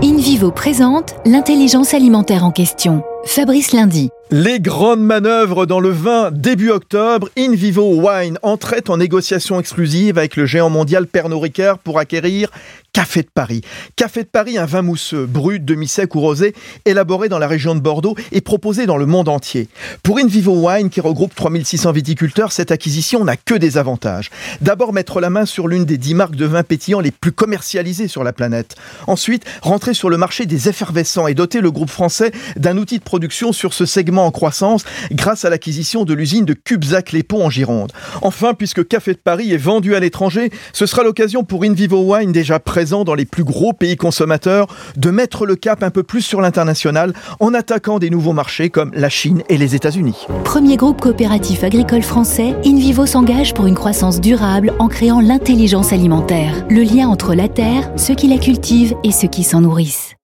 in Présente l'intelligence alimentaire en question. Fabrice Lundi. Les grandes manœuvres dans le vin début octobre, InVivo Wine entrait en négociation exclusive avec le géant mondial Pernod Ricard pour acquérir Café de Paris. Café de Paris, un vin mousseux, brut, demi-sec ou rosé, élaboré dans la région de Bordeaux et proposé dans le monde entier. Pour InVivo Wine, qui regroupe 3600 viticulteurs, cette acquisition n'a que des avantages. D'abord, mettre la main sur l'une des dix marques de vins pétillants les plus commercialisées sur la planète. Ensuite, rentrer sur le des effervescents et doter le groupe français d'un outil de production sur ce segment en croissance grâce à l'acquisition de l'usine de Cubzac-les-Ponts en Gironde. Enfin, puisque Café de Paris est vendu à l'étranger, ce sera l'occasion pour InVivo Wine, déjà présent dans les plus gros pays consommateurs, de mettre le cap un peu plus sur l'international en attaquant des nouveaux marchés comme la Chine et les États-Unis. Premier groupe coopératif agricole français, InVivo s'engage pour une croissance durable en créant l'intelligence alimentaire, le lien entre la terre, ceux qui la cultivent et ceux qui s'en nourrissent.